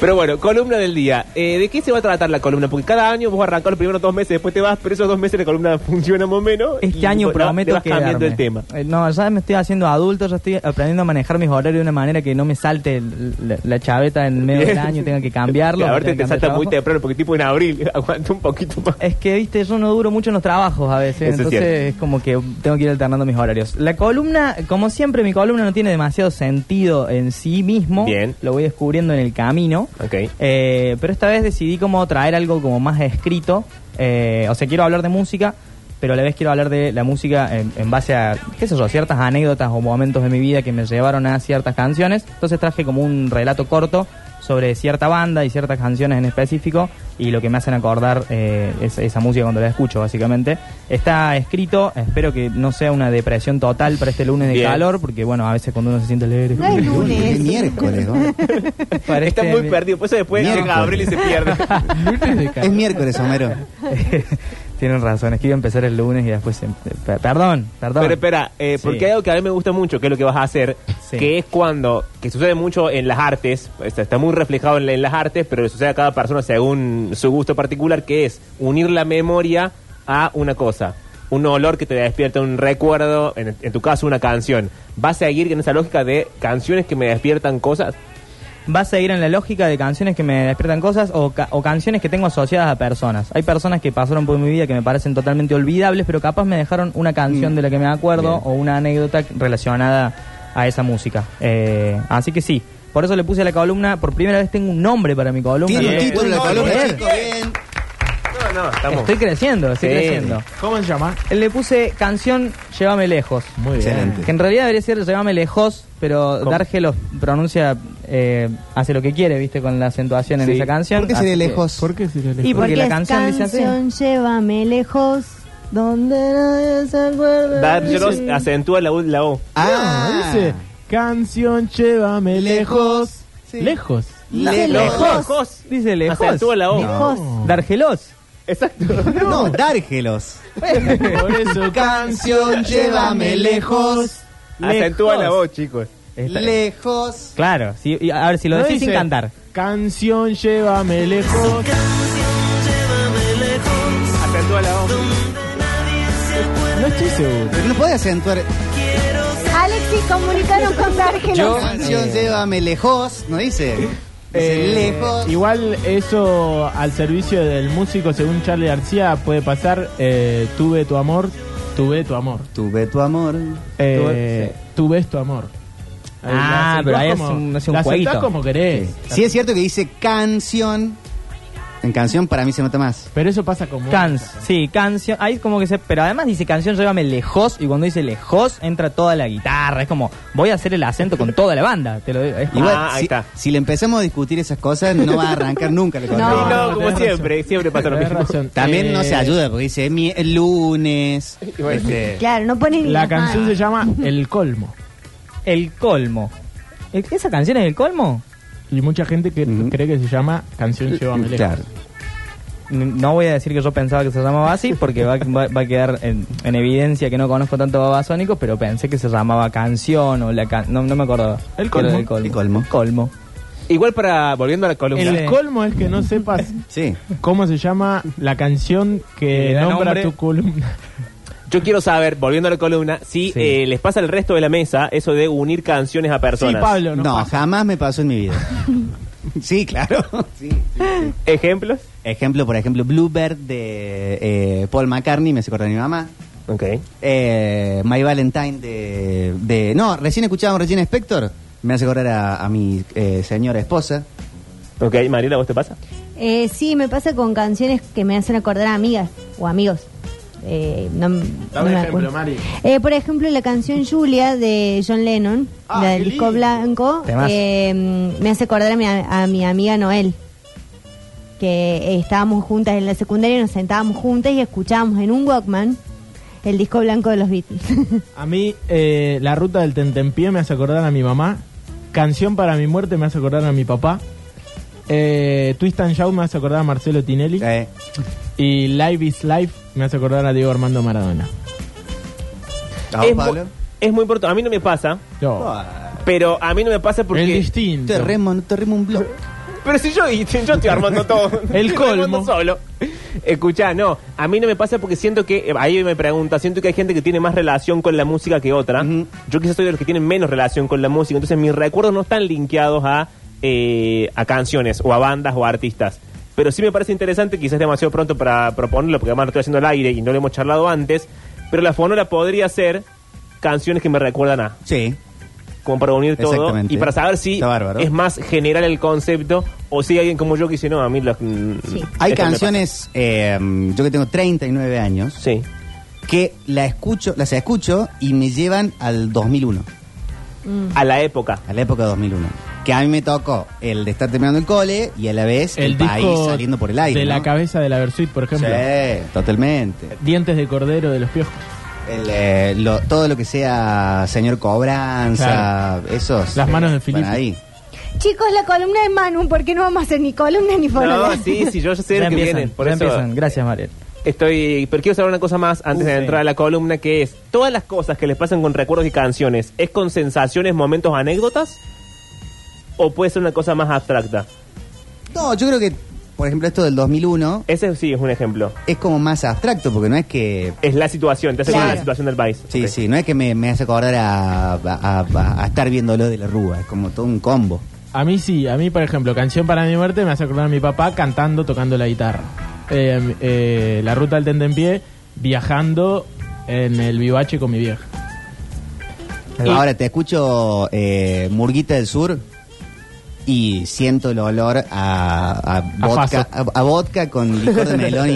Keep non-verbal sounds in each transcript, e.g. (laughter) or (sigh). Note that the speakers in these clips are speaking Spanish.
Pero bueno, columna del día. Eh, ¿De qué se va a tratar la columna? Porque cada año vos arrancás los primeros dos meses, después te vas, pero esos dos meses la columna (laughs) funciona más o menos. Este y año prometo que cambiando el tema. no, ya me estoy haciendo adulto, ya estoy aprendiendo a manejar mis horarios de una manera que no me salte el- la, la chaveta en el medio del año, tenga que cambiarlo. Que (laughs) a ver, tenga te cambiar salta muy temprano, porque tipo en abril, (laughs) aguanta un poquito más. Es que, viste, yo no duro mucho en los trabajos a veces, Eso entonces es, como que tengo que ir alternando mis horarios. La columna, como siempre, mi columna no tiene demasiado sentido en sí mismo. Bien. Lo voy descubriendo en el camino. Ok. Eh, pero esta vez decidí como traer algo como más escrito. Eh, o sea, quiero hablar de música, pero a la vez quiero hablar de la música en, en base a, qué sé yo, ciertas anécdotas o momentos de mi vida que me llevaron a ciertas canciones. Entonces traje como un relato corto sobre cierta banda y ciertas canciones en específico y lo que me hacen acordar eh, es- esa música cuando la escucho, básicamente. Está escrito, espero que no sea una depresión total para este lunes de Bien. calor, porque bueno, a veces cuando uno se siente alegre... No es lunes. Es miércoles, ¿no? (laughs) parece- Está muy perdido, por eso después llega abril y se pierde. (laughs) Es miércoles, Homero. (laughs) Tienen razón, es que iba a empezar el lunes y después... se- per- Perdón, perdón. Pero espera, eh, Sí. porque hay algo que a mí me gusta mucho, que es lo que vas a hacer, Sí. que es cuando, que sucede mucho en las artes, está, está muy reflejado en, la- en las artes, pero le sucede a cada persona según su gusto particular, que es unir la memoria a una cosa. Un olor que te despierta un recuerdo, en, en tu caso una canción. ¿Vas a seguir en esa lógica de canciones que me despiertan cosas? ¿Vas a ir en la lógica de canciones que me despiertan cosas o, ca- o canciones que tengo asociadas a personas? Hay personas que pasaron por mi vida que me parecen totalmente olvidables, pero capaz me dejaron una canción Mm. de la que me acuerdo Bien. o una anécdota relacionada a esa música. Eh, así que sí, por eso le puse a la columna, por primera vez tengo un nombre para mi columna. Tiene un Bien. título la columna, chicos, bien. No, no, estamos... Estoy creciendo, estoy Sí. creciendo. ¿Cómo se llama? Le puse canción Llévame lejos. Muy Excelente. Que en realidad debería ser Llévame lejos, pero ¿Cómo? Dargelo pronuncia, eh, hace lo que quiere, viste, con la acentuación en Sí. esa canción. ¿Por qué Así sería que- lejos? ¿Por qué si le Y lejos? porque la es canción dice así. canción, llévame lejos, donde nadie se acuerda. Dárgelos acentúa la, U- la O. Ah, dice canción llévame lejos. Sí. Lejos. Dice Lejos. lejos. Dice lejos. Acentúa la O. Lejos. Dargelos. Exacto. No, Dárgelos. Por eso Canción, llévame lejos. Acentúa la O, chicos. Está- Lejos. Claro, sí, y a ver si lo No decís sin dice, cantar. Canción llévame lejos. Acentúa la O. No estoy seguro. Pero no puede acentuar. Alexis, comunicaron con Dargelo. Canción, eh, llévame lejos. ¿No dice? Eh, lejos. Igual eso al servicio del músico, según Charlie García, puede pasar. eh, tuve tu amor, tuve tu amor. Tuve tu amor. Eh, Tú ves tu amor. Ah, pero ahí acentuás es un- es un la jueguito. como querés. Sí es cierto que dice canción. En canción para mí se nota más. Pero eso pasa como. Cans, sí, canción. Ahí como que se. Pero además dice canción, llévame lejos. Y cuando dice lejos, entra toda la guitarra. Es como, voy a hacer el acento con toda la banda. Te lo digo. Es como- Igual, Ah, ahí si, está. si le empezamos a discutir esas cosas, no va a arrancar nunca. la (laughs) Sí. No. no, como tenés siempre, siempre pasa lo Tenés mismo. razón. También no Eh, se ayuda porque dice mi- el lunes. (laughs) Este, Claro, no ponen ni La las canción se manos. llama El Colmo. el colmo. ¿E- ¿Esa canción es el colmo? Y mucha gente que cree que se llama Canción Llévame Lejos. claro. N- No voy a decir que yo pensaba que se llamaba así, porque va, va- va a quedar en, en evidencia que no conozco tanto babasónicos, pero pensé que se llamaba canción o la can no, no me acuerdo. El colmo. El colmo. Colmo. Igual para, volviendo a la columna. El colmo es que no sepas Sí. cómo se llama la canción Que nombra nombre. tu columna. Yo quiero saber, volviendo a la columna, si Sí. eh, les pasa al resto de la mesa eso de unir canciones a Sí, personas. Pablo, no, No, pasa. jamás me pasó en mi vida. (laughs) sí, claro. (laughs) Sí, sí, sí. ¿Ejemplos? Ejemplo, por ejemplo, Bluebird de eh, Paul McCartney, me hace acordar de mi mamá. Ok. Eh, My Valentine de, de... No, recién escuchábamos Regina Spector, me hace acordar a, a mi eh, señora esposa. Ok, Mariela, ¿vos te pasa? Eh, sí, me pasa con canciones que me hacen acordar a amigas o amigos. Eh, no, no Dame un me ejemplo, acuerdo. Mari. Eh, por ejemplo, la canción Julia de John Lennon, Ah, la del disco blanco, eh, me hace acordar a mi, a mi amiga Noel. Que estábamos juntas en la secundaria, nos sentábamos juntas y escuchábamos en un Walkman el disco blanco de los Beatles. (laughs) A mí, eh, La Ruta del Tentempié me hace acordar a mi mamá. Canción para mi muerte me hace acordar a mi papá. Eh, Twist and Shout me hace acordar a Marcelo Tinelli. Eh, Y Live is Life me hace acordar a Diego Armando Maradona. ¿a es, mu- Pablo? es muy importante. A mí no me pasa, Yo. Ah, pero a mí no me pasa el porque... distinto. Te remo, no te remo un blog. (laughs) Pero si yo, y- yo estoy armando todo. (laughs) El Estoy armando colmo. solo. Escuchá, no, a mí no me pasa porque siento que, eh, ahí me pregunta, siento que hay gente que tiene más relación con la música que otra. Ujú. Yo quizás soy de los que tienen menos relación con la música, entonces mis recuerdos no están linkeados a, eh, a canciones o a bandas o a artistas. Pero sí me parece interesante, quizás demasiado pronto para proponerlo, porque además lo estoy haciendo al aire y no lo hemos charlado antes, pero la fonora podría ser canciones que me recuerdan a Sí. como para unir todo Exactamente. y para saber si es más general el concepto o si hay alguien como yo que dice, no, a mí los... mm, Sí. Hay canciones, eh, yo que tengo 39 años, pasa". Sí. que la escucho, las escucho y me llevan al 2001, A la época. a la época de 2001. Que a mí me tocó el de estar terminando el cole y a la vez el, El país disco saliendo por el aire. de la cabeza de la Versuit, por ejemplo. Sí, totalmente. Dientes de cordero de los piojos. El, eh, lo- todo lo que sea señor cobranza, esos. Las manos de van Filippi. ahí. Chicos, la columna de Manu, ¿por qué no vamos a hacer ni columna ni? No, sí, sí, yo ya sé (laughs) Ya de que empiezan, vienen. Por ya eso empiezan. Gracias, Mariel. estoy... Pero quiero saber una cosa más antes de Sí. entrar a la columna, que es, todas las cosas que les pasan con recuerdos y canciones, ¿es con sensaciones, momentos, anécdotas? ¿O puede ser una cosa más abstracta? No, yo creo que, por ejemplo, esto del 2001 Ese sí es un ejemplo. es como más abstracto, porque no es que. Es la situación, te hace Claro. acordar la situación del país. Sí, Ok. sí, no es que me, me hace acordar a, a- a- a estar viéndolo de la rúa, es como todo un combo. A mí sí, a mí por ejemplo, Canción para mi muerte me hace acordar a mi papá cantando, tocando la guitarra. Eh, eh, la ruta del tentempié, viajando en el vivache con mi vieja. Ahora te escucho eh, Murguita del Sur y siento el olor a, a vodka, a, a vodka con licor de melón y,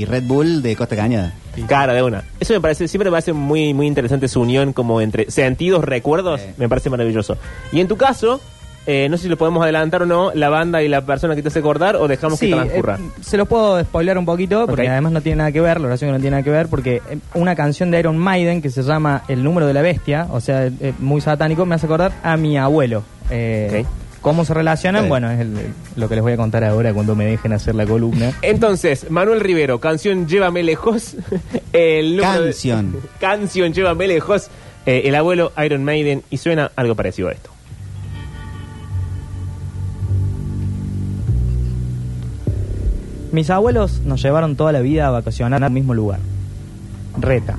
y Red Bull de Costa Cañada. Cara de una. Eso me parece, siempre me parece muy, muy interesante su unión como entre sentidos, recuerdos, Sí. me parece maravilloso. Y en tu caso, eh, no sé si lo podemos adelantar o no, la banda y la persona que te hace acordar o dejamos Sí, que transcurra. eh, se los puedo spoilear un poquito, porque además no tiene nada que ver, la oración que no tiene nada que ver, porque eh, una canción de Iron Maiden que se llama El número de la bestia, o sea, eh, muy satánico, me hace acordar a mi abuelo. Eh, Ok. ¿Cómo se relacionan? Sí. Bueno, es el- lo que les voy a contar ahora cuando me dejen hacer la columna. Entonces, Manuel Rivero, canción Llévame lejos. (laughs) El número de- Canción. (laughs) canción Llévame lejos. eh, el abuelo Iron Maiden y suena algo parecido a esto. Mis abuelos nos llevaron toda la vida a vacacionar al mismo lugar. Reta,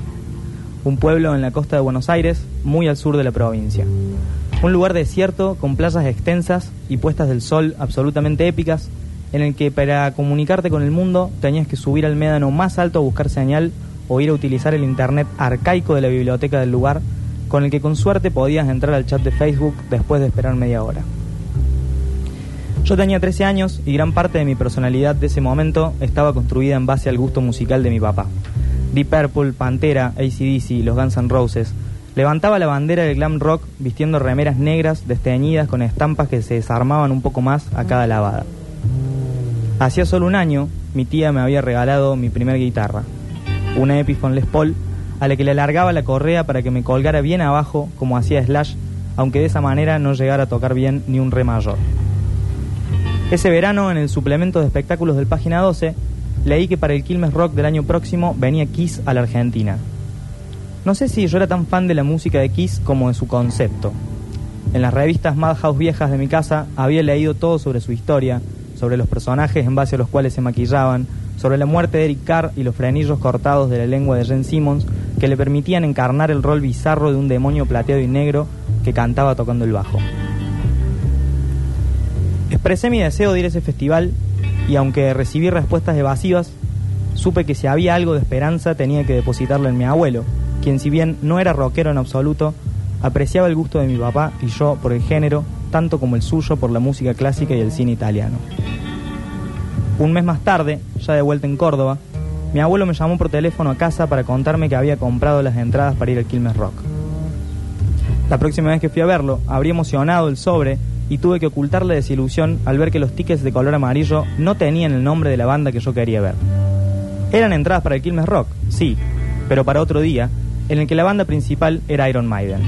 un pueblo en la costa de Buenos Aires, muy al sur de la provincia. Un lugar desierto con playas extensas y puestas del sol absolutamente épicas, en el que para comunicarte con el mundo tenías que subir al médano más alto a buscar señal o ir a utilizar el internet arcaico de la biblioteca del lugar, con el que con suerte podías entrar al chat de Facebook después de esperar media hora. Yo tenía 13 años y gran parte de mi personalidad de ese momento estaba construida en base al gusto musical de mi papá. Deep Purple, Pantera, ACDC, los Guns N' Roses. Levantaba la bandera del glam rock vistiendo remeras negras desteñidas con estampas que se desarmaban un poco más a cada lavada. Hacía solo un año, mi tía me había regalado mi primer guitarra, una Epiphone Les Paul, a la que le alargaba la correa para que me colgara bien abajo como hacía Slash, aunque de esa manera no llegara a tocar bien ni un re mayor. Ese verano, en el suplemento de espectáculos del Página 12, leí que para el Quilmes Rock del año próximo venía Kiss a la Argentina. No sé si yo era tan fan de la música de Kiss como de su concepto. En las revistas Madhouse viejas de mi casa había leído todo sobre su historia, sobre los personajes en base a los cuales se maquillaban, sobre la muerte de Eric Carr y los frenillos cortados de la lengua de Jen Simmons que le permitían encarnar el rol bizarro de un demonio plateado y negro que cantaba tocando el bajo. Expresé mi deseo de ir a ese festival y aunque recibí respuestas evasivas, supe que si había algo de esperanza tenía que depositarlo en mi abuelo, quien si bien no era rockero en absoluto, apreciaba el gusto de mi papá y yo por el género, tanto como el suyo por la música clásica y el cine italiano. Un mes más tarde, ya de vuelta en Córdoba, mi abuelo me llamó por teléfono a casa para contarme que había comprado las entradas para ir al Quilmes Rock. La próxima vez que fui a verlo, habría emocionado el sobre y tuve que ocultar la desilusión al ver que los tickets de color amarillo no tenían el nombre de la banda que yo quería ver. Eran entradas para el Quilmes Rock, sí, pero para otro día, en el que la banda principal era Iron Maiden.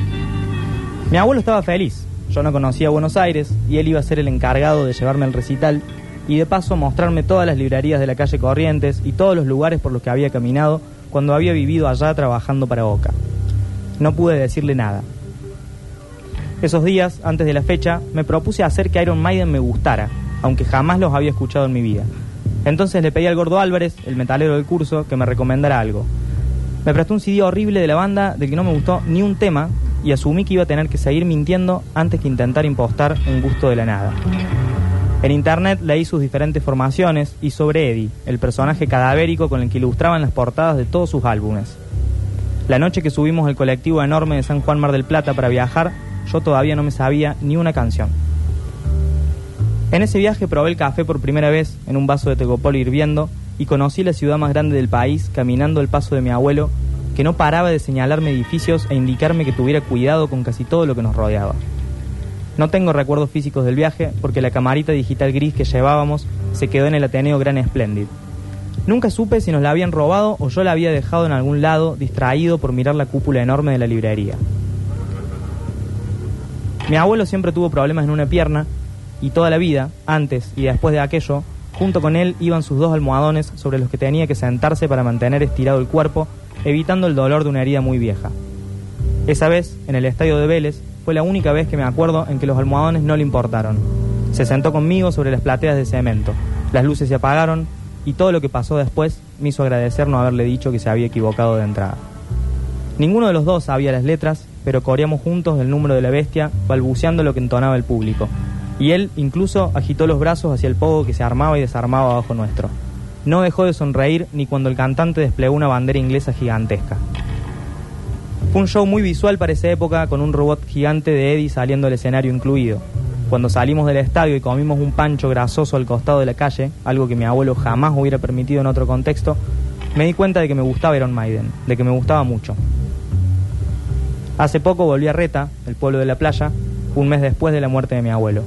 Mi abuelo estaba feliz, yo no conocía Buenos Aires y él iba a ser el encargado de llevarme al recital y de paso mostrarme todas las librerías de la calle Corrientes y todos los lugares por los que había caminado cuando había vivido allá trabajando para Boca. No pude decirle nada. Esos días, antes de la fecha, me propuse hacer que Iron Maiden me gustara aunque jamás los había escuchado en mi vida. Entonces le pedí al gordo Álvarez, el metalero del curso, que me recomendara algo. Me prestó un CD horrible de la banda del que no me gustó ni un tema y asumí que iba a tener que seguir mintiendo antes que intentar impostar un gusto de la nada. En internet leí sus diferentes formaciones y sobre Eddie, el personaje cadavérico con el que ilustraban las portadas de todos sus álbumes. La noche que subimos el colectivo enorme de San Juan Mar del Plata para viajar, yo todavía no me sabía ni una canción. En ese viaje probé el café por primera vez en un vaso de tegopol hirviendo y conocí la ciudad más grande del país caminando el paso de mi abuelo, que no paraba de señalarme edificios e indicarme que tuviera cuidado con casi todo lo que nos rodeaba. No tengo recuerdos físicos del viaje porque la camarita digital gris que llevábamos se quedó en el Ateneo Gran Splendid. Nunca supe si nos la habían robado o yo la había dejado en algún lado distraído por mirar la cúpula enorme de la librería. Mi abuelo siempre tuvo problemas en una pierna y toda la vida, antes y después de aquello, junto con él iban sus dos almohadones sobre los que tenía que sentarse para mantener estirado el cuerpo, evitando el dolor de una herida muy vieja. Esa vez, en el estadio de Vélez, fue la única vez que me acuerdo en que los almohadones no le importaron. Se sentó conmigo sobre las plateas de cemento. Las luces se apagaron y todo lo que pasó después me hizo agradecer no haberle dicho que se había equivocado de entrada. Ninguno de los dos sabía las letras, pero corríamos juntos el número de la bestia, balbuceando lo que entonaba el público. Y él incluso agitó los brazos hacia el pogo que se armaba y desarmaba bajo nuestro. No dejó de sonreír ni cuando el cantante desplegó una bandera inglesa gigantesca. Fue un show muy visual para esa época, con un robot gigante de Eddie saliendo del escenario incluido. Cuando salimos del estadio y comimos un pancho grasoso al costado de la calle, algo que mi abuelo jamás hubiera permitido en otro contexto, me di cuenta de que me gustaba Iron Maiden, de que me gustaba mucho. Hace poco volví a Reta, el pueblo de la playa, un mes después de la muerte de mi abuelo.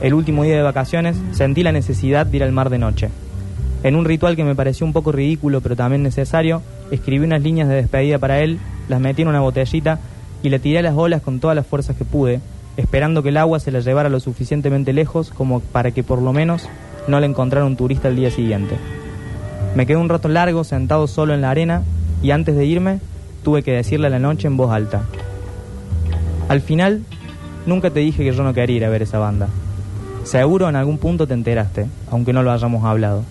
El último día de vacaciones sentí la necesidad de ir al mar de noche. En un ritual que me pareció un poco ridículo pero también necesario, escribí unas líneas de despedida para él las metí en una botellita y le tiré a las olas con todas las fuerzas que pude, esperando que el agua se la llevara lo suficientemente lejos como para que por lo menos no le encontrara un turista el día siguiente. Me quedé un rato largo sentado solo en la arena y antes de irme tuve que decirle a la noche en voz alta. Al final, nunca te dije que yo no quería ir a ver esa banda. Seguro en algún punto te enteraste, aunque no lo hayamos hablado.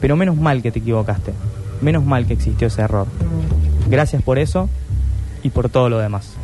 Pero menos mal que te equivocaste. Menos mal que existió ese error. Gracias por eso y por todo lo demás.